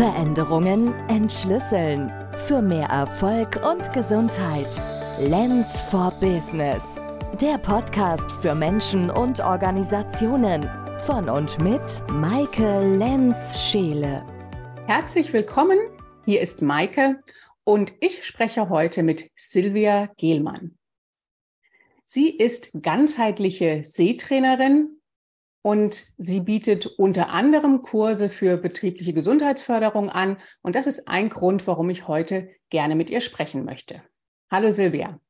Veränderungen entschlüsseln. Für mehr Erfolg und Gesundheit. Lens for Business. Der Podcast für Menschen und Organisationen. Von und mit Maike Lenz-Scheele. Herzlich willkommen. Hier ist Maike und ich spreche heute mit Silvia Gehlmann. Sie ist ganzheitliche Seetrainerin und sie bietet unter anderem Kurse für betriebliche Gesundheitsförderung an. Und das ist ein Grund, warum ich heute gerne mit ihr sprechen möchte. Hallo Silvia.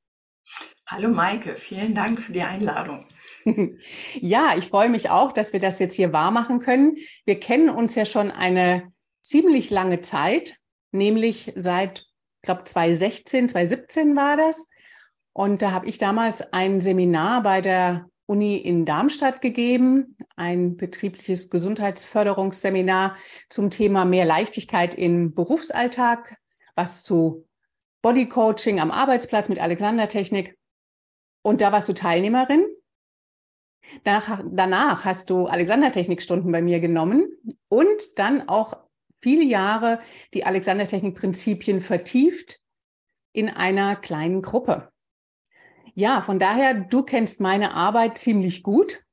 Hallo Maike, vielen Dank für die Einladung. Ja, ich freue mich auch, dass wir das jetzt hier wahr machen können. Wir kennen uns ja schon eine ziemlich lange Zeit, nämlich seit, ich glaube, 2016, 2017 war das. Und da habe ich damals ein Seminar bei der Uni in Darmstadt gegeben, ein betriebliches Gesundheitsförderungsseminar zum Thema mehr Leichtigkeit im Berufsalltag, was zu Bodycoaching am Arbeitsplatz mit Alexandertechnik. Und da warst du Teilnehmerin. Danach, danach hast du Alexandertechnikstunden bei mir genommen und dann auch viele Jahre die Alexandertechnik-Prinzipien vertieft in einer kleinen Gruppe. Ja, von daher, du kennst meine Arbeit ziemlich gut.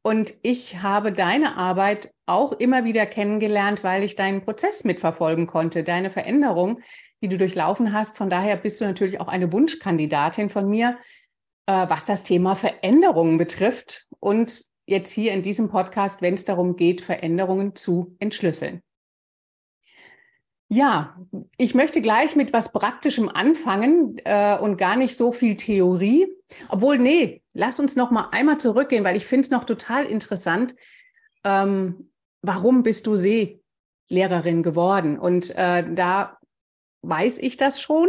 Und ich habe deine Arbeit auch immer wieder kennengelernt, weil ich deinen Prozess mitverfolgen konnte, deine Veränderung, die du durchlaufen hast. Von daher bist du natürlich auch eine Wunschkandidatin von mir, äh, was das Thema Veränderungen betrifft. Und jetzt hier in diesem Podcast, wenn es darum geht, Veränderungen zu entschlüsseln. Ja, ich möchte gleich mit was Praktischem anfangen äh, und gar nicht so viel Theorie. Obwohl, nee, lass uns noch mal einmal zurückgehen, weil ich finde es noch total interessant. Ähm, warum bist du Seelehrerin geworden? Und äh, da weiß ich das schon,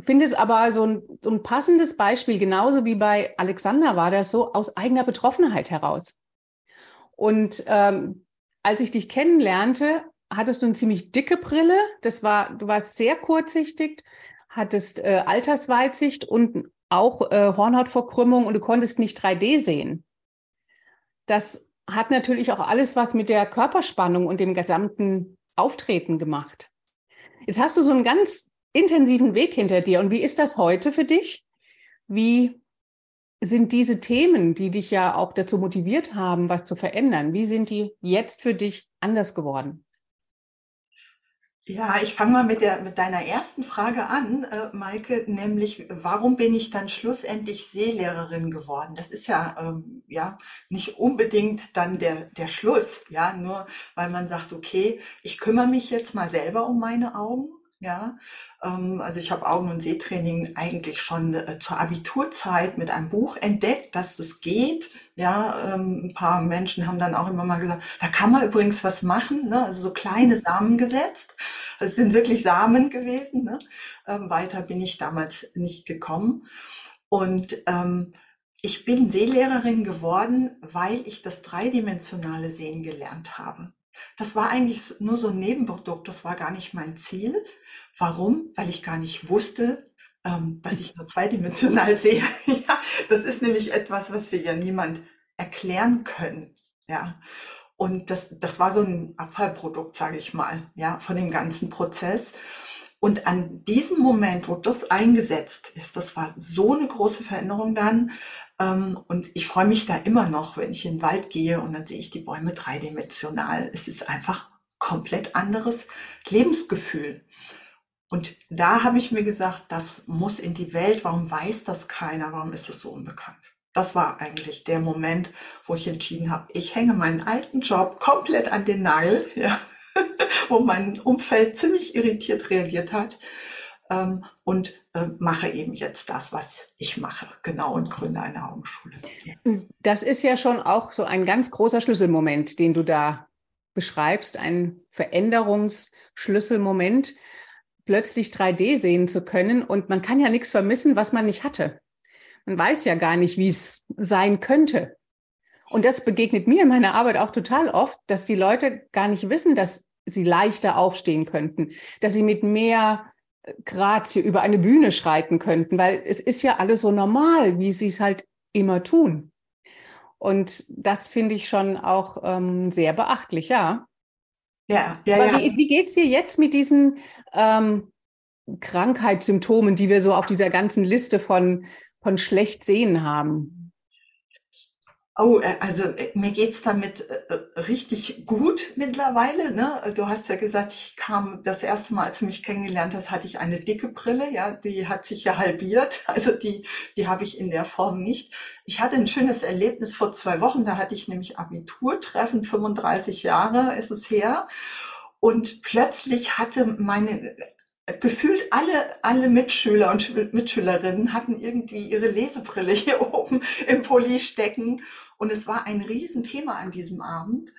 finde es aber so ein, so ein passendes Beispiel, genauso wie bei Alexander war das so aus eigener Betroffenheit heraus. Und ähm, als ich dich kennenlernte, hattest du eine ziemlich dicke Brille. Das war, du warst sehr kurzsichtig, hattest äh, Altersweitsicht und auch äh, Hornhautverkrümmung und du konntest nicht 3D sehen. Das hat natürlich auch alles was mit der Körperspannung und dem gesamten Auftreten gemacht. Jetzt hast du so einen ganz intensiven Weg hinter dir. Und wie ist das heute für dich? Wie sind diese Themen, die dich ja auch dazu motiviert haben, was zu verändern, wie sind die jetzt für dich anders geworden? Ja, ich fange mal mit der mit deiner ersten Frage an, äh, Maike, nämlich warum bin ich dann schlussendlich Seelehrerin geworden? Das ist ja ähm, ja nicht unbedingt dann der der Schluss, ja, nur weil man sagt, okay, ich kümmere mich jetzt mal selber um meine Augen ja, ähm, also ich habe Augen- und Sehtraining eigentlich schon äh, zur Abiturzeit mit einem Buch entdeckt, dass das geht. Ja, ähm, ein paar Menschen haben dann auch immer mal gesagt, da kann man übrigens was machen. Ne? Also so kleine Samen gesetzt. Es sind wirklich Samen gewesen. Ne? Ähm, weiter bin ich damals nicht gekommen. Und ähm, ich bin Sehlehrerin geworden, weil ich das dreidimensionale Sehen gelernt habe. Das war eigentlich nur so ein Nebenprodukt, das war gar nicht mein Ziel. Warum? Weil ich gar nicht wusste, ähm, dass ich nur zweidimensional sehe. ja, das ist nämlich etwas, was wir ja niemand erklären können. Ja. Und das, das war so ein Abfallprodukt, sage ich mal, ja, von dem ganzen Prozess. Und an diesem Moment, wo das eingesetzt ist, das war so eine große Veränderung dann, und ich freue mich da immer noch, wenn ich in den Wald gehe und dann sehe ich die Bäume dreidimensional. Es ist einfach komplett anderes Lebensgefühl. Und da habe ich mir gesagt, das muss in die Welt. Warum weiß das keiner? Warum ist es so unbekannt? Das war eigentlich der Moment, wo ich entschieden habe, ich hänge meinen alten Job komplett an den Nagel, ja, wo mein Umfeld ziemlich irritiert reagiert hat ähm, und äh, mache eben jetzt das, was ich mache, genau, und gründe eine Augenschule. Das ist ja schon auch so ein ganz großer Schlüsselmoment, den du da beschreibst, ein Veränderungsschlüsselmoment, plötzlich 3D sehen zu können. Und man kann ja nichts vermissen, was man nicht hatte. Man weiß ja gar nicht, wie es sein könnte. Und das begegnet mir in meiner Arbeit auch total oft, dass die Leute gar nicht wissen, dass sie leichter aufstehen könnten, dass sie mit mehr Grazie über eine Bühne schreiten könnten, weil es ist ja alles so normal, wie sie es halt immer tun. Und das finde ich schon auch ähm, sehr beachtlich, ja. Ja, ja, Aber ja. wie, wie geht es dir jetzt mit diesen ähm, Krankheitssymptomen, die wir so auf dieser ganzen Liste von, von schlecht sehen haben? Oh, äh, also äh, mir geht's damit äh, äh, richtig gut mittlerweile. Ne? Du hast ja gesagt, ich kam das erste Mal, als du mich kennengelernt hast, hatte ich eine dicke Brille. Ja, die hat sich ja halbiert. Also die, die habe ich in der Form nicht. Ich hatte ein schönes Erlebnis vor zwei Wochen. Da hatte ich nämlich Abiturtreffen, 35 Jahre ist es her. Und plötzlich hatte meine gefühlt alle, alle Mitschüler und Mitschülerinnen hatten irgendwie ihre Lesebrille hier oben im Pulli stecken. Und es war ein Riesenthema an diesem Abend.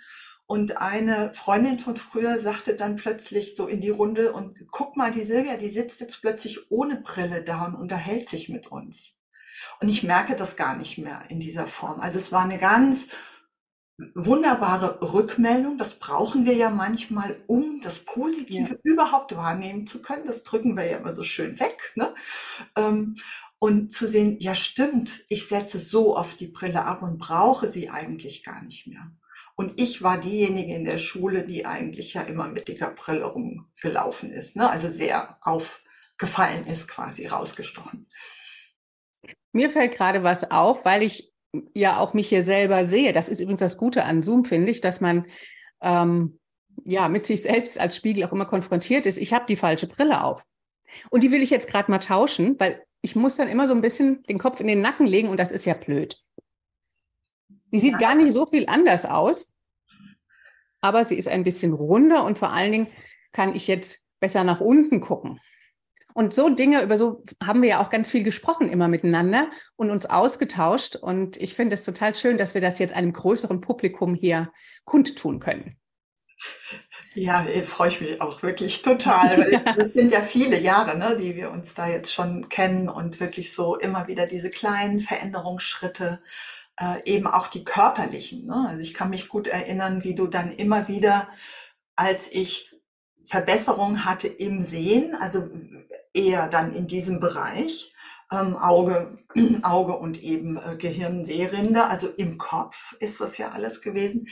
Und eine Freundin von früher sagte dann plötzlich so in die Runde und guck mal, die Silvia, die sitzt jetzt plötzlich ohne Brille da und unterhält sich mit uns. Und ich merke das gar nicht mehr in dieser Form. Also es war eine ganz wunderbare Rückmeldung. Das brauchen wir ja manchmal, um das Positive ja. überhaupt wahrnehmen zu können. Das drücken wir ja immer so schön weg. Ne? Ähm, und zu sehen, ja stimmt, ich setze so oft die Brille ab und brauche sie eigentlich gar nicht mehr. Und ich war diejenige in der Schule, die eigentlich ja immer mit dicker Brille rumgelaufen ist. Ne? Also sehr aufgefallen ist, quasi rausgestochen. Mir fällt gerade was auf, weil ich ja auch mich hier selber sehe. Das ist übrigens das Gute an Zoom, finde ich, dass man ähm, ja mit sich selbst als Spiegel auch immer konfrontiert ist. Ich habe die falsche Brille auf. Und die will ich jetzt gerade mal tauschen, weil ich muss dann immer so ein bisschen den Kopf in den Nacken legen und das ist ja blöd. Die sieht gar nicht so viel anders aus, aber sie ist ein bisschen runder und vor allen Dingen kann ich jetzt besser nach unten gucken. Und so Dinge, über so haben wir ja auch ganz viel gesprochen immer miteinander und uns ausgetauscht. Und ich finde es total schön, dass wir das jetzt einem größeren Publikum hier kundtun können. Ja, äh, freue ich mich auch wirklich total. Das sind ja viele Jahre, ne, die wir uns da jetzt schon kennen und wirklich so immer wieder diese kleinen Veränderungsschritte, äh, eben auch die körperlichen. Ne? Also ich kann mich gut erinnern, wie du dann immer wieder, als ich Verbesserung hatte im Sehen, also eher dann in diesem Bereich, ähm, Auge, Auge und eben äh, Gehirn-Sehrinde, also im Kopf ist das ja alles gewesen.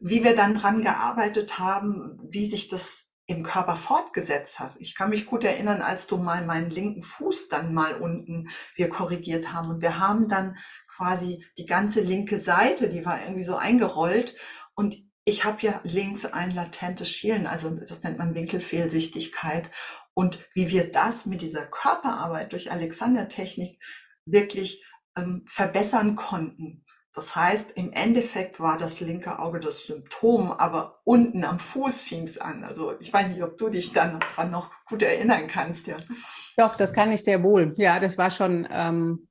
Wie wir dann dran gearbeitet haben, wie sich das im Körper fortgesetzt hat. Ich kann mich gut erinnern, als du mal meinen linken Fuß dann mal unten wir korrigiert haben und wir haben dann quasi die ganze linke Seite, die war irgendwie so eingerollt und ich habe ja links ein latentes Schielen, also das nennt man Winkelfehlsichtigkeit. Und wie wir das mit dieser Körperarbeit durch Alexander-Technik wirklich ähm, verbessern konnten. Das heißt, im Endeffekt war das linke Auge das Symptom, aber unten am Fuß fing es an. Also ich weiß nicht, ob du dich dann dran noch gut erinnern kannst. Ja. Doch, das kann ich sehr wohl. Ja, das war schon ähm,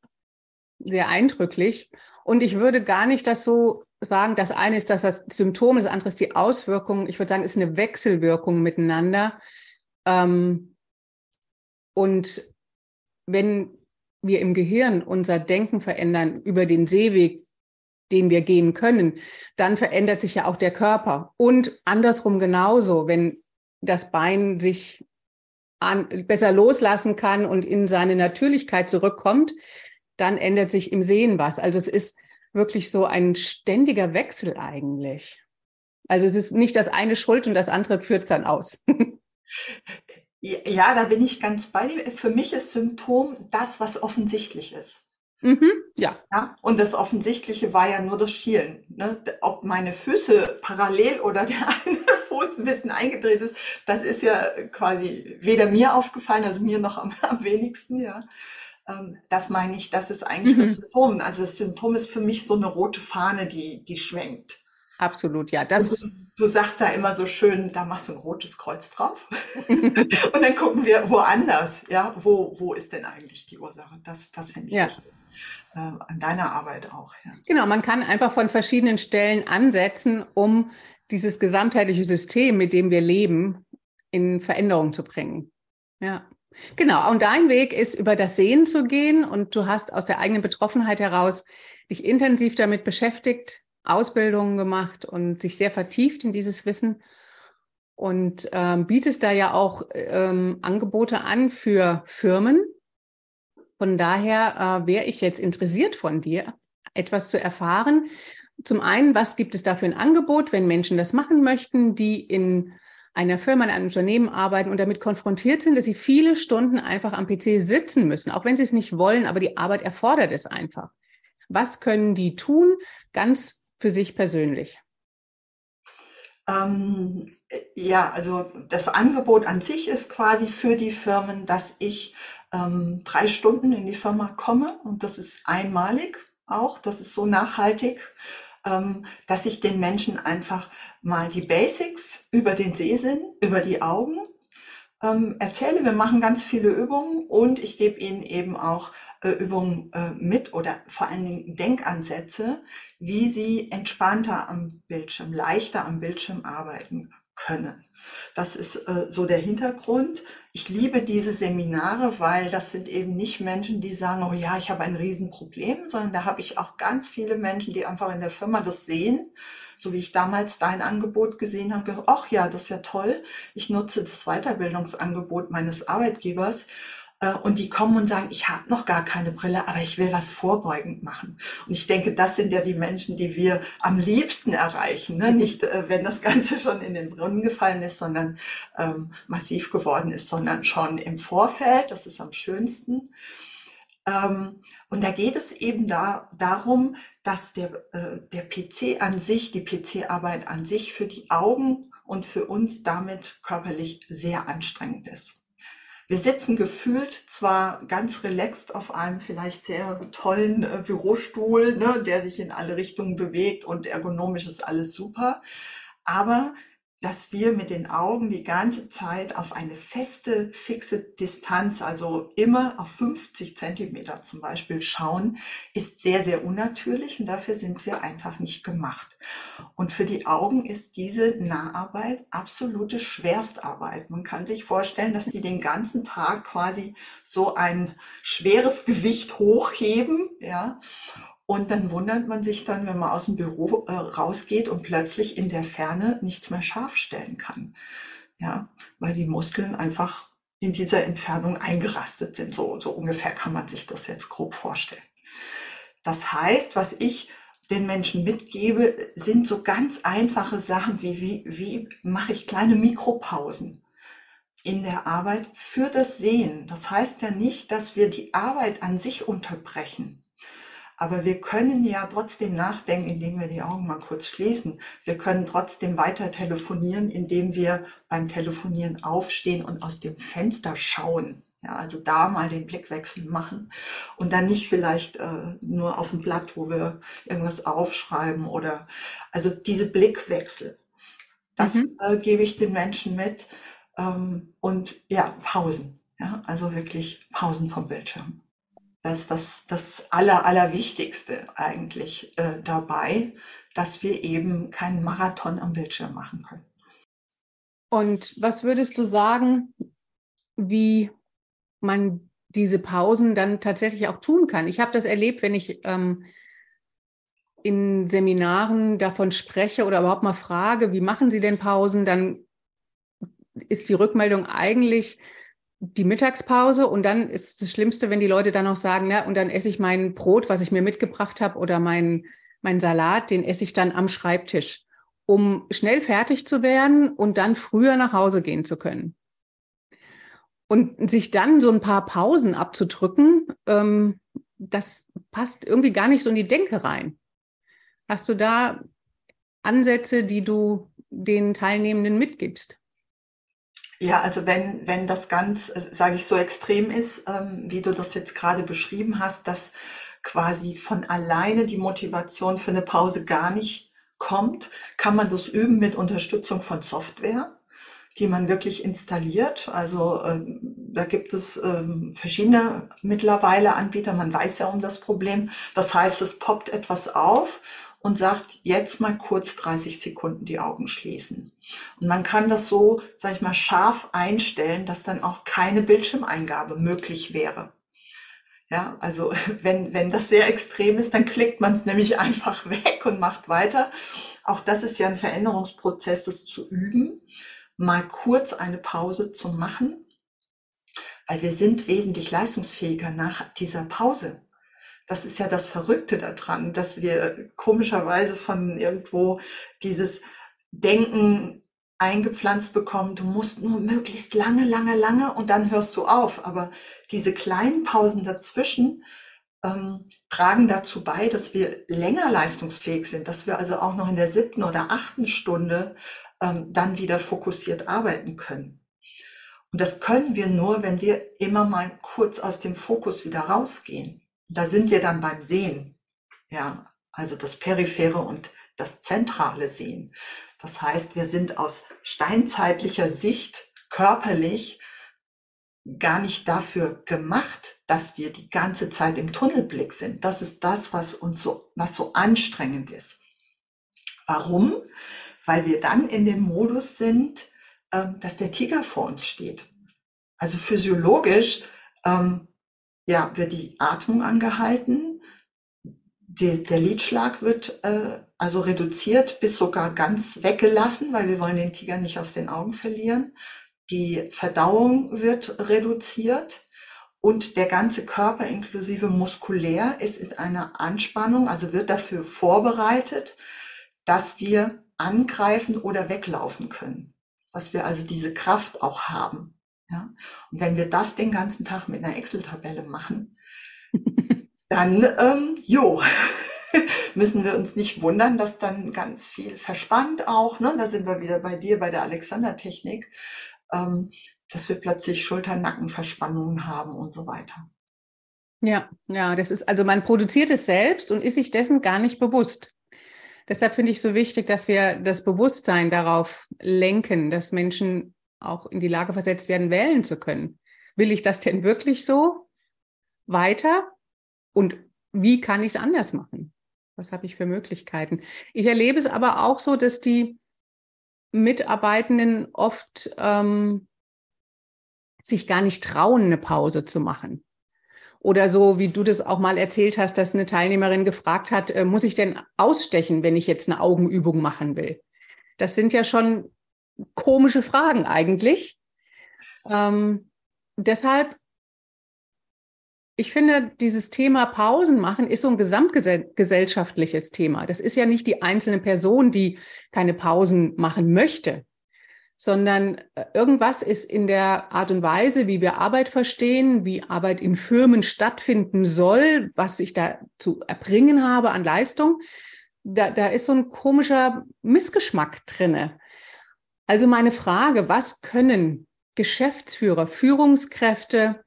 sehr eindrücklich. Und ich würde gar nicht das so sagen, das eine ist das, das Symptom, das andere ist die Auswirkung. Ich würde sagen, ist eine Wechselwirkung miteinander. Ähm, und wenn wir im Gehirn unser Denken verändern über den Seeweg, den wir gehen können, dann verändert sich ja auch der Körper. Und andersrum genauso, wenn das Bein sich an, besser loslassen kann und in seine Natürlichkeit zurückkommt, dann ändert sich im Sehen was. Also es ist wirklich so ein ständiger Wechsel eigentlich. Also es ist nicht das eine schuld und das andere führt es dann aus. ja, da bin ich ganz bei dir. Für mich ist Symptom das, was offensichtlich ist. Mhm, ja. ja. Und das Offensichtliche war ja nur das Schielen. Ne? Ob meine Füße parallel oder der eine Fuß ein bisschen eingedreht ist, das ist ja quasi weder mir aufgefallen, also mir noch am, am wenigsten, ja. Ähm, das meine ich, das ist eigentlich mhm. das Symptom. Also das Symptom ist für mich so eine rote Fahne, die, die schwenkt. Absolut, ja. Das du, du, sagst da immer so schön, da machst du ein rotes Kreuz drauf. und dann gucken wir woanders, ja, wo, wo ist denn eigentlich die Ursache? Das, das finde ich ja. so äh, an deiner Arbeit auch. Ja. Genau, man kann einfach von verschiedenen Stellen ansetzen, um dieses gesamtheitliche System, mit dem wir leben, in Veränderung zu bringen. Ja. Genau, und dein Weg ist, über das Sehen zu gehen und du hast aus der eigenen Betroffenheit heraus dich intensiv damit beschäftigt, Ausbildungen gemacht und sich sehr vertieft in dieses Wissen und ähm, bietest da ja auch ähm, Angebote an für Firmen. Von daher äh, wäre ich jetzt interessiert von dir, etwas zu erfahren, Zum einen, was gibt es da für ein Angebot, wenn Menschen das machen möchten, die in einer Firma, in einem Unternehmen arbeiten und damit konfrontiert sind, dass sie viele Stunden einfach am PC sitzen müssen, auch wenn sie es nicht wollen, aber die Arbeit erfordert es einfach. Was können die tun, ganz für sich persönlich? Ähm, ja, also das Angebot an sich ist quasi für die Firmen, dass ich ähm, drei Stunden in die Firma komme und das ist einmalig auch, das ist so nachhaltig, dass ich den Menschen einfach mal die Basics über den Sehsinn, über die Augen ähm, erzähle. Wir machen ganz viele Übungen und ich gebe ihnen eben auch äh, Übungen äh, mit oder vor allen Dingen Denkansätze, wie sie entspannter am Bildschirm, leichter am Bildschirm arbeiten können. Das ist äh, so der Hintergrund. Ich liebe diese Seminare, weil das sind eben nicht Menschen, die sagen, oh ja, ich habe ein Riesenproblem, sondern da habe ich auch ganz viele Menschen, die einfach in der Firma das sehen, so wie ich damals dein Angebot gesehen habe, ach ja, das ist ja toll. Ich nutze das Weiterbildungsangebot meines Arbeitgebers und die kommen und sagen, ich habe noch gar keine Brille, aber ich will was vorbeugend machen. Und ich denke, das sind ja die Menschen, die wir am liebsten erreichen. Ne? Nicht, äh, wenn das Ganze schon in den Brunnen gefallen ist, sondern ähm, massiv geworden ist, sondern schon im Vorfeld. Das ist am schönsten. Ähm, und da geht es eben da, darum, dass der, äh, der PC an sich, die PC-Arbeit an sich für die Augen und für uns damit körperlich sehr anstrengend ist. Wir sitzen gefühlt zwar ganz relaxed auf einem vielleicht sehr tollen äh, Bürostuhl, ne, der sich in alle Richtungen bewegt und ergonomisch ist alles super, aber dass wir mit den Augen die ganze Zeit auf eine feste, fixe Distanz, also immer auf 50 Zentimeter zum Beispiel schauen, ist sehr, sehr unnatürlich und dafür sind wir einfach nicht gemacht. Und für die Augen ist diese Naharbeit absolute Schwerstarbeit. Man kann sich vorstellen, dass die den ganzen Tag quasi so ein schweres Gewicht hochheben, ja, und dann wundert man sich dann, wenn man aus dem Büro äh, rausgeht und plötzlich in der Ferne nichts mehr scharf stellen kann. Ja, weil die Muskeln einfach in dieser Entfernung eingerastet sind. So, so ungefähr kann man sich das jetzt grob vorstellen. Das heißt, was ich den Menschen mitgebe, sind so ganz einfache Sachen wie, wie, wie mache ich kleine Mikropausen in der Arbeit für das Sehen. Das heißt ja nicht, dass wir die Arbeit an sich unterbrechen. Aber wir können ja trotzdem nachdenken, indem wir die Augen mal kurz schließen. Wir können trotzdem weiter telefonieren, indem wir beim Telefonieren aufstehen und aus dem Fenster schauen. Ja, also da mal den Blickwechsel machen und dann nicht vielleicht äh, nur auf dem Blatt, wo wir irgendwas aufschreiben oder also diese Blickwechsel. Das mhm. äh, gebe ich den Menschen mit ähm, und ja, Pausen. Ja, also wirklich Pausen vom Bildschirm. Das ist das, das Aller, Allerwichtigste eigentlich äh, dabei, dass wir eben keinen Marathon am Bildschirm machen können. Und was würdest du sagen, wie man diese Pausen dann tatsächlich auch tun kann? Ich habe das erlebt, wenn ich ähm, in Seminaren davon spreche oder überhaupt mal frage, wie machen Sie denn Pausen, dann ist die Rückmeldung eigentlich, die Mittagspause und dann ist das Schlimmste, wenn die Leute dann noch sagen, na, und dann esse ich mein Brot, was ich mir mitgebracht habe, oder mein, mein Salat, den esse ich dann am Schreibtisch, um schnell fertig zu werden und dann früher nach Hause gehen zu können. Und sich dann so ein paar Pausen abzudrücken, ähm, das passt irgendwie gar nicht so in die Denke rein. Hast du da Ansätze, die du den Teilnehmenden mitgibst? Ja, also wenn, wenn das ganz, äh, sage ich, so extrem ist, ähm, wie du das jetzt gerade beschrieben hast, dass quasi von alleine die Motivation für eine Pause gar nicht kommt, kann man das üben mit Unterstützung von Software, die man wirklich installiert. Also äh, da gibt es äh, verschiedene mittlerweile Anbieter, man weiß ja um das Problem. Das heißt, es poppt etwas auf und sagt, jetzt mal kurz 30 Sekunden die Augen schließen. Und man kann das so, sag ich mal, scharf einstellen, dass dann auch keine Bildschirmeingabe möglich wäre. Ja, also wenn, wenn das sehr extrem ist, dann klickt man es nämlich einfach weg und macht weiter. Auch das ist ja ein Veränderungsprozess, das zu üben, mal kurz eine Pause zu machen, weil wir sind wesentlich leistungsfähiger nach dieser Pause. Das ist ja das Verrückte daran, dass wir komischerweise von irgendwo dieses Denken eingepflanzt bekommen, du musst nur möglichst lange, lange, lange und dann hörst du auf. Aber diese kleinen Pausen dazwischen ähm, tragen dazu bei, dass wir länger leistungsfähig sind, dass wir also auch noch in der siebten oder achten Stunde ähm, dann wieder fokussiert arbeiten können. Und das können wir nur, wenn wir immer mal kurz aus dem Fokus wieder rausgehen. Da sind wir dann beim Sehen. Ja, also das periphere und das zentrale Sehen. Das heißt, wir sind aus steinzeitlicher Sicht körperlich gar nicht dafür gemacht, dass wir die ganze Zeit im Tunnelblick sind. Das ist das, was uns so, was so anstrengend ist. Warum? Weil wir dann in dem Modus sind, ähm, dass der Tiger vor uns steht. Also physiologisch ähm, ja, wird die Atmung angehalten, die, der Lidschlag wird äh, also reduziert bis sogar ganz weggelassen, weil wir wollen den Tiger nicht aus den Augen verlieren. Die Verdauung wird reduziert und der ganze Körper inklusive muskulär ist in einer Anspannung, also wird dafür vorbereitet, dass wir angreifen oder weglaufen können, dass wir also diese Kraft auch haben. Ja? Und wenn wir das den ganzen Tag mit einer Excel-Tabelle machen, dann, ähm, jo, müssen wir uns nicht wundern, dass dann ganz viel verspannt auch, ne? da sind wir wieder bei dir, bei der Alexander-Technik, ähm, dass wir plötzlich Schulter-Nackenverspannungen haben und so weiter. Ja, ja, das ist also man produziert es selbst und ist sich dessen gar nicht bewusst. Deshalb finde ich so wichtig, dass wir das Bewusstsein darauf lenken, dass Menschen auch in die Lage versetzt werden, wählen zu können. Will ich das denn wirklich so weiter? Und wie kann ich es anders machen? Was habe ich für Möglichkeiten? Ich erlebe es aber auch so, dass die Mitarbeitenden oft ähm, sich gar nicht trauen, eine Pause zu machen. Oder so, wie du das auch mal erzählt hast, dass eine Teilnehmerin gefragt hat, äh, muss ich denn ausstechen, wenn ich jetzt eine Augenübung machen will? Das sind ja schon komische Fragen eigentlich. Ähm, deshalb ich finde, dieses Thema Pausen machen ist so ein gesamtgesellschaftliches Thema. Das ist ja nicht die einzelne Person, die keine Pausen machen möchte, sondern äh, irgendwas ist in der Art und Weise, wie wir Arbeit verstehen, wie Arbeit in Firmen stattfinden soll, was ich da zu erbringen habe an Leistung. Da, da ist so ein komischer Missgeschmack drinne. Also meine Frage, was können Geschäftsführer, Führungskräfte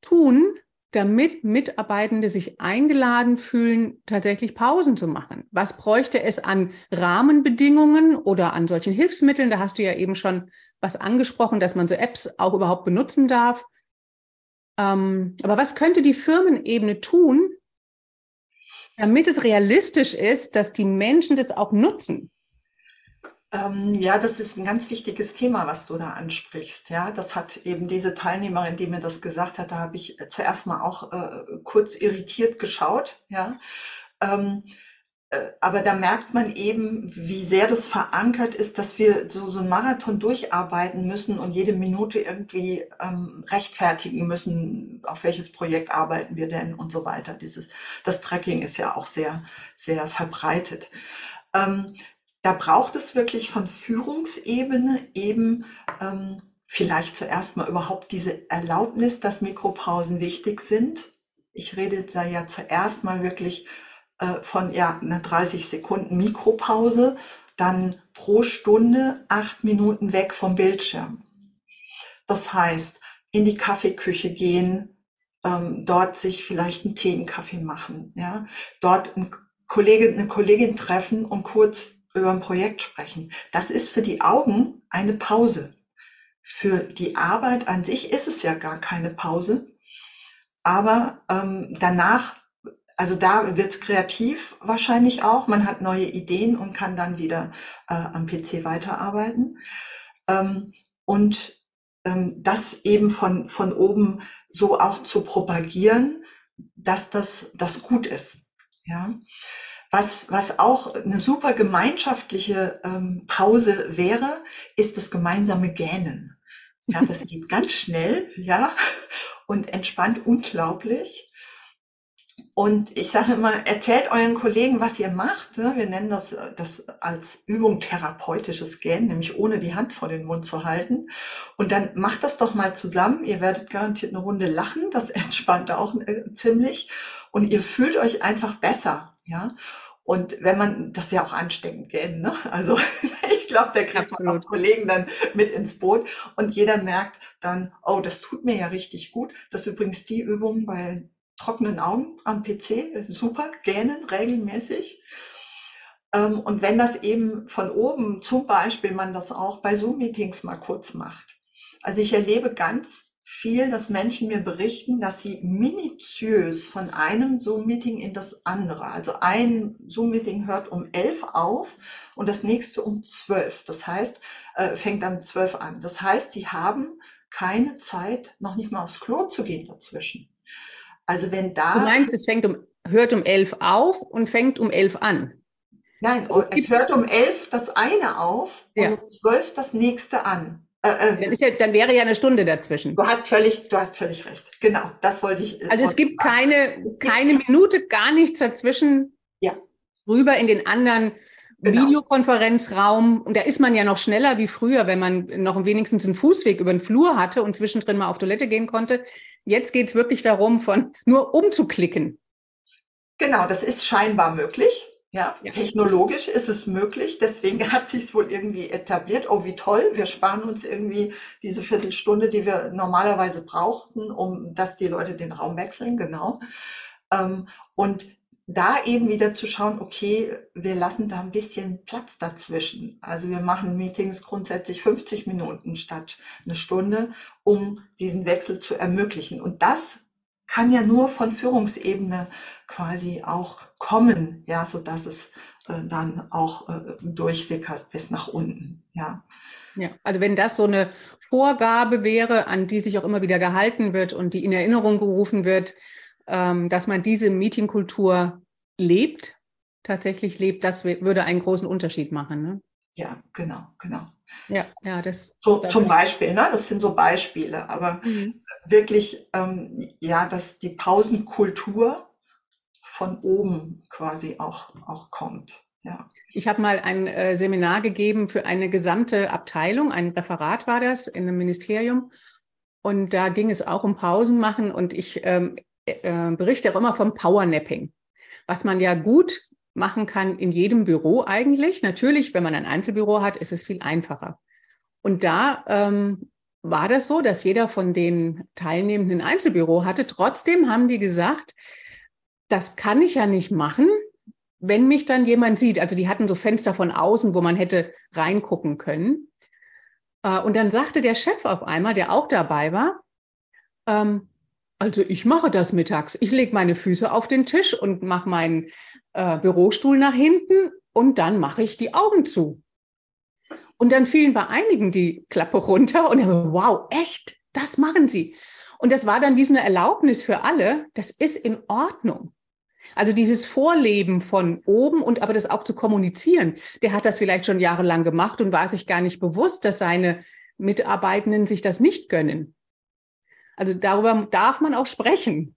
tun, damit Mitarbeitende sich eingeladen fühlen, tatsächlich Pausen zu machen? Was bräuchte es an Rahmenbedingungen oder an solchen Hilfsmitteln? Da hast du ja eben schon was angesprochen, dass man so Apps auch überhaupt benutzen darf. Ähm, aber was könnte die Firmenebene tun, damit es realistisch ist, dass die Menschen das auch nutzen? Ähm, ja, das ist ein ganz wichtiges Thema, was du da ansprichst. Ja, das hat eben diese Teilnehmerin, die mir das gesagt hat, da habe ich zuerst mal auch äh, kurz irritiert geschaut. Ja, ähm, äh, aber da merkt man eben, wie sehr das verankert ist, dass wir so, so einen Marathon durcharbeiten müssen und jede Minute irgendwie ähm, rechtfertigen müssen, auf welches Projekt arbeiten wir denn und so weiter. Dieses, das Tracking ist ja auch sehr, sehr verbreitet. Da braucht es wirklich von Führungsebene eben ähm, vielleicht zuerst mal überhaupt diese Erlaubnis, dass Mikropausen wichtig sind. Ich rede da ja zuerst mal wirklich äh, von ja, einer 30 Sekunden Mikropause, dann pro Stunde acht Minuten weg vom Bildschirm. Das heißt, in die Kaffeeküche gehen, ähm, dort sich vielleicht einen Tee, einen Kaffee machen, ja, dort ein Kollege, eine Kollegin treffen und kurz über ein Projekt sprechen. Das ist für die Augen eine Pause. Für die Arbeit an sich ist es ja gar keine Pause. Aber ähm, danach, also da wird's kreativ wahrscheinlich auch. Man hat neue Ideen und kann dann wieder äh, am PC weiterarbeiten. Ähm, und ähm, das eben von, von oben so auch zu propagieren, dass das, das gut ist. Ja. Was, was auch eine super gemeinschaftliche ähm, Pause wäre, ist das gemeinsame Gähnen. Ja, das geht ganz schnell, ja, und entspannt unglaublich. Und ich sage immer, erzählt euren Kollegen, was ihr macht. Ne? Wir nennen das, das als Übung therapeutisches Gähnen, nämlich ohne die Hand vor den Mund zu halten. Und dann macht das doch mal zusammen. Ihr werdet garantiert eine Runde lachen. Das entspannt auch äh, ziemlich. Und ihr fühlt euch einfach besser. Ja. Und wenn man, das ist ja auch ansteckend, gähnen, ne? Also ich glaube, der kriegt man auch Kollegen dann mit ins Boot und jeder merkt dann, oh, das tut mir ja richtig gut. Das ist übrigens die Übung bei trockenen Augen am PC, super, gähnen regelmäßig. Ähm, und wenn das eben von oben, zum Beispiel man das auch bei Zoom-Meetings mal kurz macht. Also ich erlebe ganz viel, dass Menschen mir berichten, dass sie minutiös von einem Zoom-Meeting in das andere, also ein Zoom-Meeting hört um elf auf und das nächste um zwölf. Das heißt, äh, fängt dann zwölf an. Das heißt, sie haben keine Zeit, noch nicht mal aufs Klo zu gehen dazwischen. Also wenn da. Du meinst, es fängt um, hört um elf auf und fängt um elf an? Nein, es, es hört um elf das eine auf ja. und um zwölf das nächste an. Äh, äh, ja, dann, wäre ja eine Stunde dazwischen. Du hast völlig, du hast völlig recht. Genau, das wollte ich. Äh, also es gibt keine, es gibt keine Minute, gar nichts dazwischen. Ja. Rüber in den anderen genau. Videokonferenzraum. Und da ist man ja noch schneller wie früher, wenn man noch wenigstens einen Fußweg über den Flur hatte und zwischendrin mal auf Toilette gehen konnte. Jetzt geht es wirklich darum, von nur umzuklicken. Genau, das ist scheinbar möglich. Ja, ja, technologisch ist es möglich. Deswegen hat sich es wohl irgendwie etabliert. Oh, wie toll. Wir sparen uns irgendwie diese Viertelstunde, die wir normalerweise brauchten, um dass die Leute den Raum wechseln. Genau. Ähm, und da eben wieder zu schauen, okay, wir lassen da ein bisschen Platz dazwischen. Also wir machen Meetings grundsätzlich 50 Minuten statt eine Stunde, um diesen Wechsel zu ermöglichen. Und das kann ja nur von Führungsebene quasi auch kommen, ja, so dass es äh, dann auch äh, durchsickert bis nach unten, ja. Ja, also wenn das so eine Vorgabe wäre, an die sich auch immer wieder gehalten wird und die in Erinnerung gerufen wird, ähm, dass man diese Meetingkultur lebt, tatsächlich lebt, das würde einen großen Unterschied machen. Ne? Ja, genau, genau. Ja, ja, das. So, zum Beispiel, ne? Das sind so Beispiele, aber mhm. wirklich, ähm, ja, dass die Pausenkultur von oben quasi auch, auch kommt. Ja. Ich habe mal ein äh, Seminar gegeben für eine gesamte Abteilung, ein Referat war das in einem Ministerium. Und da ging es auch um Pausen machen und ich ähm, äh, berichte auch immer vom Powernapping, was man ja gut machen kann in jedem Büro eigentlich. Natürlich, wenn man ein Einzelbüro hat, ist es viel einfacher. Und da ähm, war das so, dass jeder von den Teilnehmenden ein Einzelbüro hatte. Trotzdem haben die gesagt, das kann ich ja nicht machen, wenn mich dann jemand sieht. Also die hatten so Fenster von außen, wo man hätte reingucken können. Äh, und dann sagte der Chef auf einmal, der auch dabei war, ähm, also ich mache das mittags. Ich lege meine Füße auf den Tisch und mache meinen äh, Bürostuhl nach hinten und dann mache ich die Augen zu. Und dann fielen bei einigen die Klappe runter und dann, wow, echt, das machen sie. Und das war dann wie so eine Erlaubnis für alle, das ist in Ordnung. Also dieses Vorleben von oben und aber das auch zu kommunizieren, der hat das vielleicht schon jahrelang gemacht und war sich gar nicht bewusst, dass seine Mitarbeitenden sich das nicht gönnen. Also darüber darf man auch sprechen.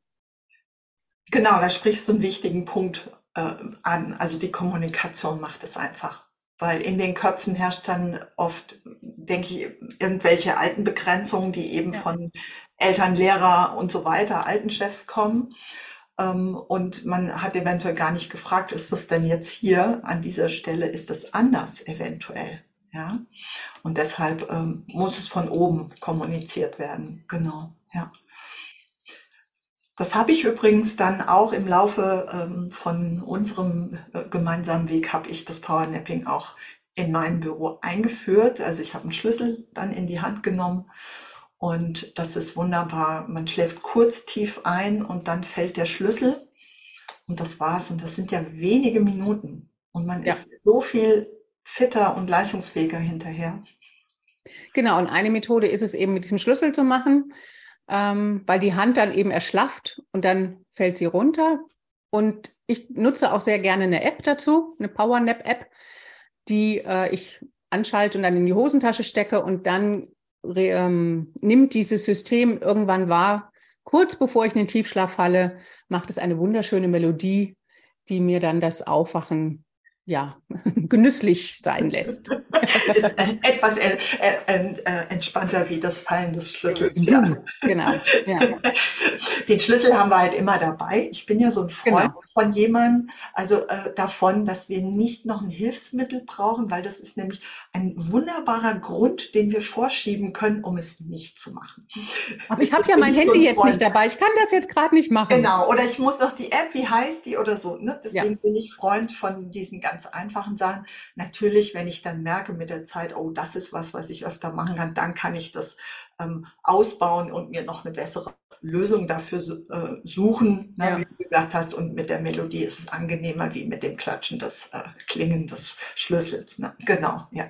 Genau, da sprichst du einen wichtigen Punkt äh, an. Also die Kommunikation macht es einfach. Weil in den Köpfen herrscht dann oft, denke ich, irgendwelche alten Begrenzungen, die eben ja. von Eltern, Lehrer und so weiter, alten Chefs kommen. Ähm, und man hat eventuell gar nicht gefragt, ist das denn jetzt hier an dieser Stelle, ist das anders eventuell? Ja. Und deshalb ähm, muss es von oben kommuniziert werden. Genau. Ja. Das habe ich übrigens dann auch im Laufe ähm, von unserem äh, gemeinsamen Weg, habe ich das Powernapping auch in meinem Büro eingeführt. Also ich habe einen Schlüssel dann in die Hand genommen und das ist wunderbar. Man schläft kurz tief ein und dann fällt der Schlüssel und das war's. Und das sind ja wenige Minuten und man ja. ist so viel fitter und leistungsfähiger hinterher. Genau, und eine Methode ist es eben mit diesem Schlüssel zu machen ähm, weil die Hand dann eben erschlafft und dann fällt sie runter. Und ich nutze auch sehr gerne eine App dazu, eine Powernap-App, die äh, ich anschalte und dann in die Hosentasche stecke und dann ähm, nimmt dieses System irgendwann wahr, kurz bevor ich in den Tiefschlaf falle, macht es eine wunderschöne Melodie, die mir dann das Aufwachen ja, genüsslich sein lässt. Ist etwas äh, äh, entspannter wie das Fallen des Schlüssels. Ja. Genau. Ja. Den Schlüssel haben wir halt immer dabei. Ich bin ja so ein Freund genau. von jemandem, also äh, davon, dass wir nicht noch ein Hilfsmittel brauchen, weil das ist nämlich ein wunderbarer Grund, den wir vorschieben können, um es nicht zu machen. Aber ich habe ja mein Handy so jetzt Freund. nicht dabei. Ich kann das jetzt gerade nicht machen. Genau. Oder ich muss noch die App, wie heißt die oder so. Ne? Deswegen ja. bin ich Freund von diesen ganzen ganz einfachen Sachen. Natürlich, wenn ich dann merke mit der Zeit, oh, das ist was, was ich öfter machen kann, dann kann ich das ähm, ausbauen und mir noch eine bessere Lösung dafür äh, suchen, ne, ja. wie du gesagt hast. Und mit der Melodie ist es angenehmer wie mit dem Klatschen des äh, Klingen des Schlüssels. Ne? Genau, ja.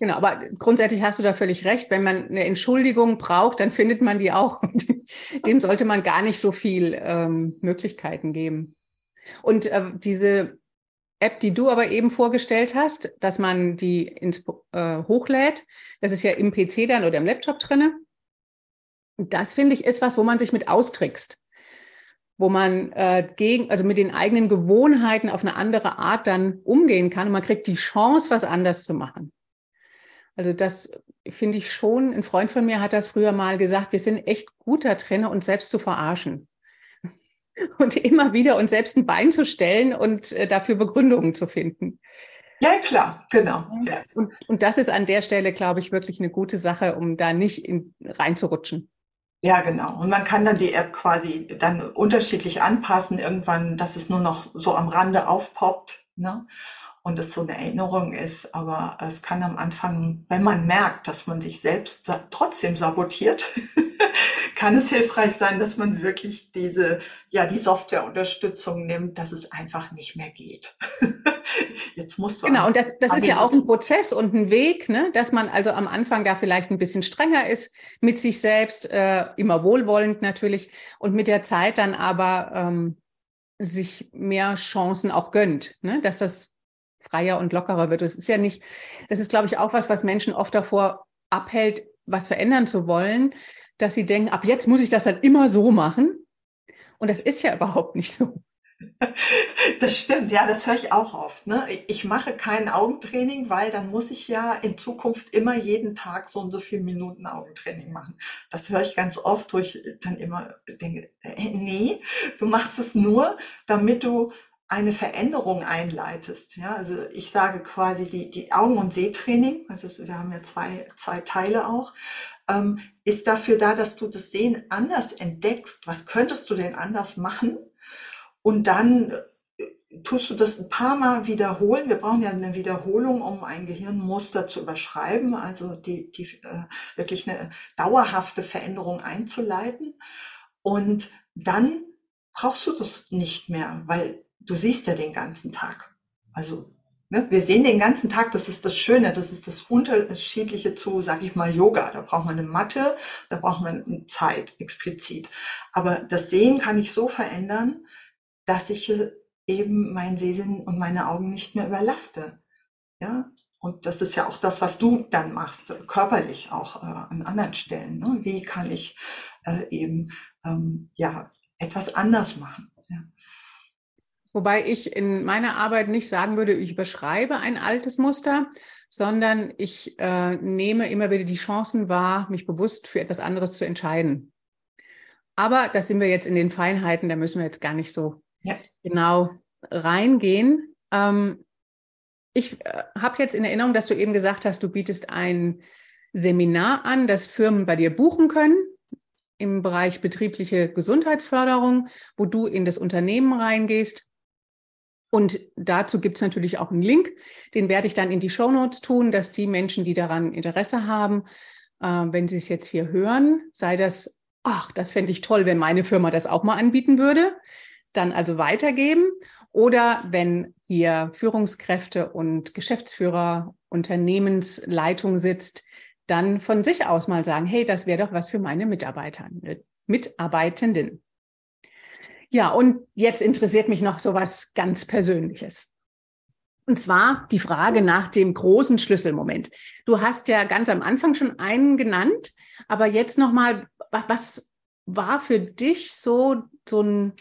Genau, aber grundsätzlich hast du da völlig recht. Wenn man eine Entschuldigung braucht, dann findet man die auch. Dem sollte man gar nicht so viel ähm, Möglichkeiten geben. Und äh, diese App, die du aber eben vorgestellt hast, dass man die ins, äh, hochlädt. Das ist ja im PC dann oder im Laptop drinne. Das finde ich ist was, wo man sich mit austrickst, wo man äh, gegen, also mit den eigenen Gewohnheiten auf eine andere Art dann umgehen kann und man kriegt die Chance, was anders zu machen. Also das finde ich schon. Ein Freund von mir hat das früher mal gesagt. Wir sind echt gut da drin, uns selbst zu verarschen und immer wieder uns selbst ein Bein zu stellen und äh, dafür Begründungen zu finden. Ja, klar, genau. Ja. Und, und das ist an der Stelle, glaube ich, wirklich eine gute Sache, um da nicht in, reinzurutschen. Ja, genau. Und man kann dann die App quasi dann unterschiedlich anpassen, irgendwann, dass es nur noch so am Rande aufpoppt. Ne? Und es so eine Erinnerung ist. Aber es kann am Anfang, wenn man merkt, dass man sich selbst sa trotzdem sabotiert, kann es hilfreich sein, dass man wirklich diese, ja, die Softwareunterstützung nimmt, dass es einfach nicht mehr geht. Jetzt musst du. Genau, und das, das ist ja auch ein Prozess und ein Weg, ne? dass man also am Anfang da vielleicht ein bisschen strenger ist mit sich selbst, äh, immer wohlwollend natürlich, und mit der Zeit dann aber ähm, sich mehr Chancen auch gönnt, ne? dass das freier und lockerer wird. Das ist ja nicht, das ist, glaube ich, auch was, was Menschen oft davor abhält, was verändern zu wollen, dass sie denken, ab jetzt muss ich das dann immer so machen. Und das ist ja überhaupt nicht so. Das stimmt, ja, das höre ich auch oft. Ne? Ich mache kein Augentraining, weil dann muss ich ja in Zukunft immer jeden Tag so und so viele Minuten Augentraining machen. Das höre ich ganz oft, wo ich dann immer denke, äh, nee, du machst es nur, damit du eine Veränderung einleitest. Ja, also ich sage quasi die, die Augen- und Sehtraining, also wir haben ja zwei, zwei Teile auch, ähm, ist dafür da, dass du das Sehen anders entdeckst. Was könntest du denn anders machen? Und dann äh, tust du das ein paar Mal wiederholen. Wir brauchen ja eine Wiederholung, um ein Gehirnmuster zu überschreiben, also die, die äh, wirklich eine dauerhafte Veränderung einzuleiten. Und dann brauchst du das nicht mehr, weil du siehst ja den ganzen Tag. Also ne, wir sehen den ganzen Tag, das ist das Schöne, das ist das Unterschiedliche zu, sag ich mal, Yoga. Da braucht man eine Matte, da braucht man Zeit explizit. Aber das Sehen kann ich so verändern, dass ich eben mein Sehsinn und meine Augen nicht mehr überlaste. Ja, und das ist ja auch das, was du dann machst, körperlich auch äh, an anderen Stellen. Ne? Wie kann ich äh, eben ähm, ja etwas anders machen? Wobei ich in meiner Arbeit nicht sagen würde, ich überschreibe ein altes Muster, sondern ich äh, nehme immer wieder die Chancen wahr, mich bewusst für etwas anderes zu entscheiden. Aber da sind wir jetzt in den Feinheiten, da müssen wir jetzt gar nicht so ja. genau reingehen. Ähm, ich äh, habe jetzt in Erinnerung, dass du eben gesagt hast, du bietest ein Seminar an, das Firmen bei dir buchen können im Bereich betriebliche Gesundheitsförderung, wo du in das Unternehmen reingehst und dazu gibt es natürlich auch einen Link, den werde ich dann in die Show Notes tun, dass die Menschen, die daran Interesse haben, äh, wenn sie es jetzt hier hören, sei das, ach, das fände ich toll, wenn meine Firma das auch mal anbieten würde, dann also weitergeben. Oder wenn hier Führungskräfte und Geschäftsführer, Unternehmensleitung sitzt, dann von sich aus mal sagen, hey, das wäre doch was für meine Mitarbeiter, Mitarbeitenden. Ja, und jetzt interessiert mich noch so was ganz Persönliches. Und zwar die Frage nach dem großen Schlüsselmoment. Du hast ja ganz am Anfang schon einen genannt, aber jetzt nochmal, was, war für dich so, so ein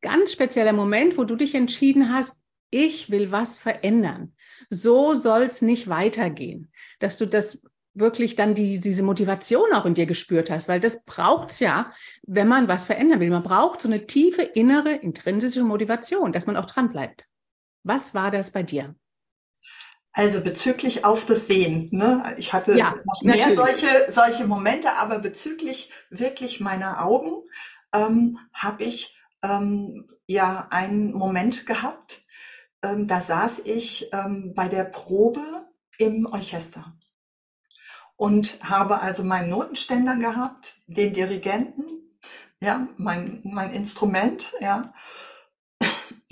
ganz spezieller Moment, wo du dich entschieden hast, ich will was verändern. So soll es nicht weitergehen. Dass du das wirklich dann die, diese Motivation auch in dir gespürt hast, weil das braucht's ja, wenn man was verändern will. Man braucht so eine tiefe innere intrinsische Motivation, dass man auch dran bleibt. Was war das bei dir? Also bezüglich auf das Sehen. Ne? Ich hatte ja, noch mehr solche, solche Momente, aber bezüglich wirklich meiner Augen ähm, habe ich ähm, ja einen Moment gehabt. Ähm, da saß ich ähm, bei der Probe im Orchester und habe also meinen Notenständer gehabt, den Dirigenten, ja, mein, mein Instrument, ja.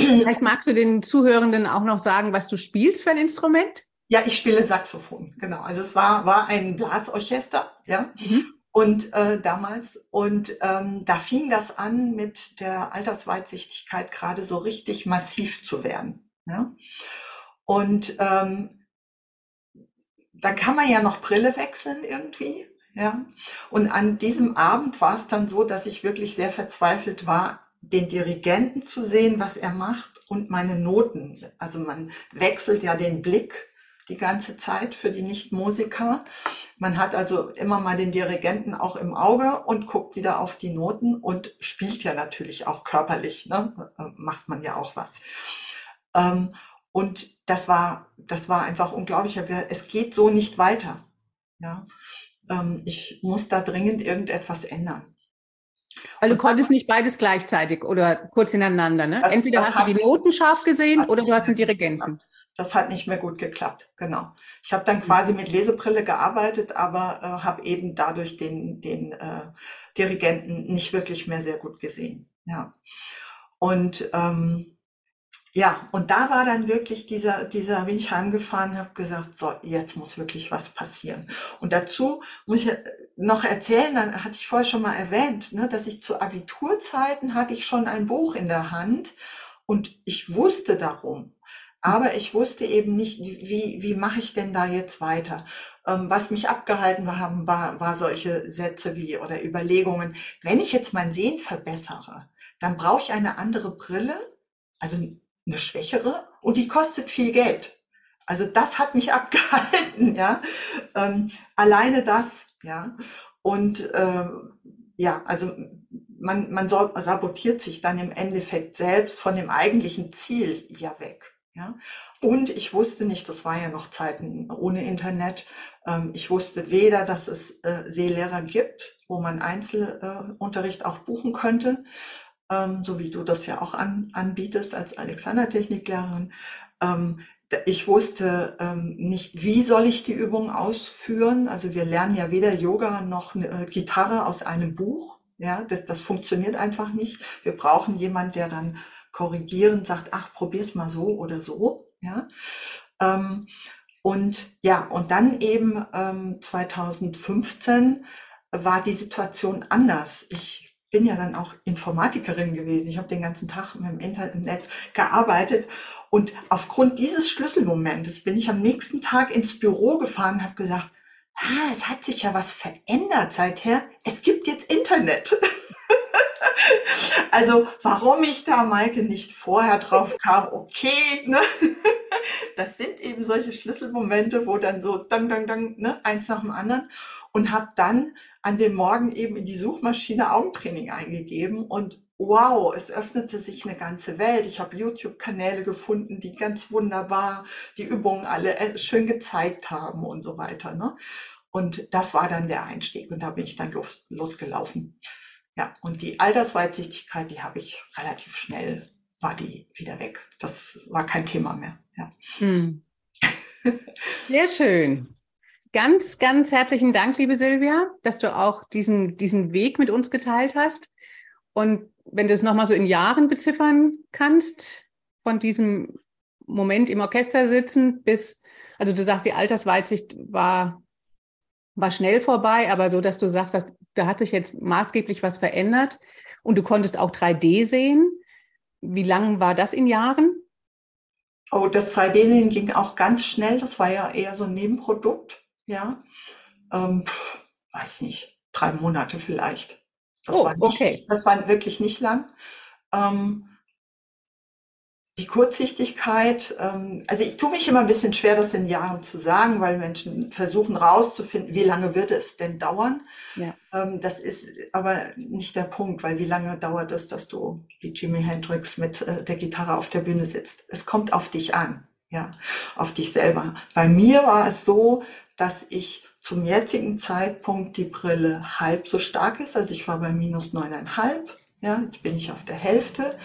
Vielleicht magst du den Zuhörenden auch noch sagen, was du spielst für ein Instrument? Ja, ich spiele Saxophon, genau. Also es war, war ein Blasorchester, ja. Mhm. Und äh, damals, und ähm, da fing das an, mit der Altersweitsichtigkeit gerade so richtig massiv zu werden. Ja? Und ähm, da kann man ja noch Brille wechseln irgendwie. Ja. Und an diesem Abend war es dann so, dass ich wirklich sehr verzweifelt war, den Dirigenten zu sehen, was er macht und meine Noten. Also man wechselt ja den Blick die ganze Zeit für die Nichtmusiker. Man hat also immer mal den Dirigenten auch im Auge und guckt wieder auf die Noten und spielt ja natürlich auch körperlich, ne? Äh, macht man ja auch was. Und das war, das war einfach unglaublich. Es geht so nicht weiter. Ja, ähm, ich muss da dringend irgendetwas ändern. Weil du und konntest das, nicht beides gleichzeitig oder kurz hintereinander, ne? Das, Entweder das hast du die Noten scharf gesehen oder du hast den Dirigenten. Das hat nicht mehr gut geklappt, genau. Ich habe dann mhm. quasi mit Lesebrille gearbeitet, aber äh, habe eben dadurch den, den äh, Dirigenten nicht wirklich mehr sehr gut gesehen. Ja. Und ähm, ja, und da war dann wirklich dieser, dieser, bin ich heimgefahren, habe gesagt, so, jetzt muss wirklich was passieren. Und dazu muss ich noch erzählen, dann hatte ich vorher schon mal erwähnt, ne, dass ich zu Abiturzeiten hatte ich schon ein Buch in der Hand und ich wusste darum. Aber ich wusste eben nicht, wie, wie mache ich denn da jetzt weiter? Ähm, was mich abgehalten haben, war, war solche Sätze wie oder Überlegungen, wenn ich jetzt mein Sehen verbessere, dann brauche ich eine andere Brille, also eine schwächere und die kostet viel Geld. Also das hat mich abgehalten, ja. Ähm, alleine das, ja. Und äh, ja, also man, man sabotiert sich dann im Endeffekt selbst von dem eigentlichen Ziel ja weg. Ja? Und ich wusste nicht, das war ja noch Zeiten ohne Internet, ähm, ich wusste weder, dass es äh, Seelehrer gibt, wo man Einzelunterricht äh, auch buchen könnte, ähm, so wie du das ja auch an, anbietest als Alexander-Techniklehrerin. Ähm, ich wusste ähm, nicht, wie soll ich die Übung ausführen. Also wir lernen ja weder Yoga noch äh, Gitarre aus einem Buch. Ja, das, das funktioniert einfach nicht. Wir brauchen jemand, der dann korrigieren sagt, ach, probier's mal so oder so. Ja. Ähm, und ja, und dann eben ähm, 2015 war die Situation anders. Ich bin ja dann auch Informatikerin gewesen. Ich habe den ganzen Tag mit dem Internet gearbeitet und aufgrund dieses Schlüsselmomentes bin ich am nächsten Tag ins Büro gefahren und habe gesagt, ah, es hat sich ja was verändert seither. Es gibt jetzt Internet. also warum ich da, Maike, nicht vorher drauf kam, okay, ne? das sind eben solche Schlüsselmomente, wo dann so dang, dang, dang, ne, eins nach dem anderen und habe dann an dem Morgen eben in die Suchmaschine Augentraining eingegeben und wow, es öffnete sich eine ganze Welt. Ich habe YouTube-Kanäle gefunden, die ganz wunderbar die Übungen alle äh, schön gezeigt haben und so weiter. Ne? Und das war dann der Einstieg und da bin ich dann los, losgelaufen. Ja, und die Altersweitsichtigkeit, die habe ich relativ schnell, war die wieder weg. Das war kein Thema mehr. Ja. Hm. Sehr schön. Ganz, ganz herzlichen Dank, liebe Silvia, dass du auch diesen, diesen Weg mit uns geteilt hast. Und wenn du es nochmal so in Jahren beziffern kannst, von diesem Moment im Orchester sitzen bis, also du sagst, die Altersweitsicht war, war schnell vorbei, aber so, dass du sagst, dass, da hat sich jetzt maßgeblich was verändert und du konntest auch 3D sehen. Wie lang war das in Jahren? Oh, das 3D-Sehen ging auch ganz schnell. Das war ja eher so ein Nebenprodukt ja, ähm, weiß nicht, drei Monate vielleicht. Das, oh, war nicht, okay. das war wirklich nicht lang. Ähm, die Kurzsichtigkeit, ähm, also ich tue mich immer ein bisschen schwer, das in Jahren zu sagen, weil Menschen versuchen rauszufinden, wie lange wird es denn dauern. Ja. Ähm, das ist aber nicht der Punkt, weil wie lange dauert es, dass du wie Jimi Hendrix mit äh, der Gitarre auf der Bühne sitzt? Es kommt auf dich an, ja, auf dich selber. Bei mir war es so, dass ich zum jetzigen Zeitpunkt die Brille halb so stark ist. Also ich war bei minus neuneinhalb. Ja, jetzt bin ich auf der Hälfte.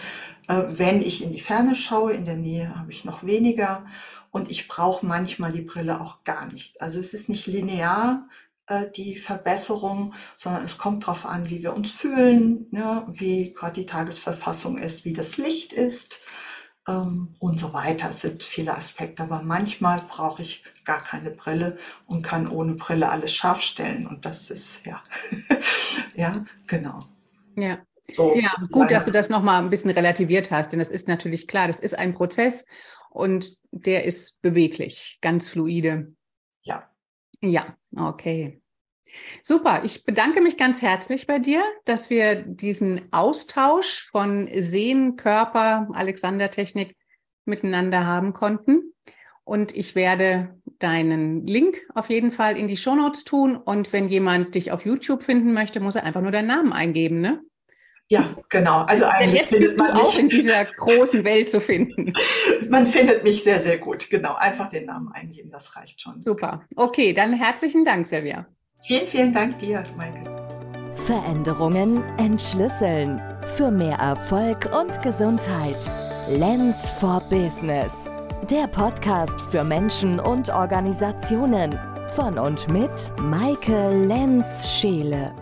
Äh, wenn ich in die Ferne schaue, in der Nähe habe ich noch weniger. Und ich brauche manchmal die Brille auch gar nicht. Also es ist nicht linear äh, die Verbesserung, sondern es kommt darauf an, wie wir uns fühlen, ja, wie gerade die Tagesverfassung ist, wie das Licht ist ähm, und so weiter. Es sind viele Aspekte. Aber manchmal brauche ich gar keine Brille und kann ohne Brille alles scharf stellen. Und das ist, ja, ja, genau. Ja. So, ja, gut, dass du das nochmal ein bisschen relativiert hast, denn das ist natürlich klar, das ist ein Prozess und der ist beweglich, ganz fluide. Ja. Ja, okay. Super, ich bedanke mich ganz herzlich bei dir, dass wir diesen Austausch von Sehen, Körper, Alexander-Technik miteinander haben konnten. Und ich werde deinen Link auf jeden Fall in die Shownotes tun. Und wenn jemand dich auf YouTube finden möchte, muss er einfach nur deinen Namen eingeben, ne? Ja, genau. Also eigentlich jetzt bist du auch in dieser großen Welt zu finden. Man findet mich sehr, sehr gut. Genau. Einfach den Namen eingeben, das reicht schon. Super. Okay, dann herzlichen Dank, Silvia. Vielen, vielen Dank dir, Maike. Veränderungen entschlüsseln. Für mehr Erfolg und Gesundheit. Lens for Business. Der Podcast für Menschen und Organisationen. Von und mit Maike Lenz-Scheele.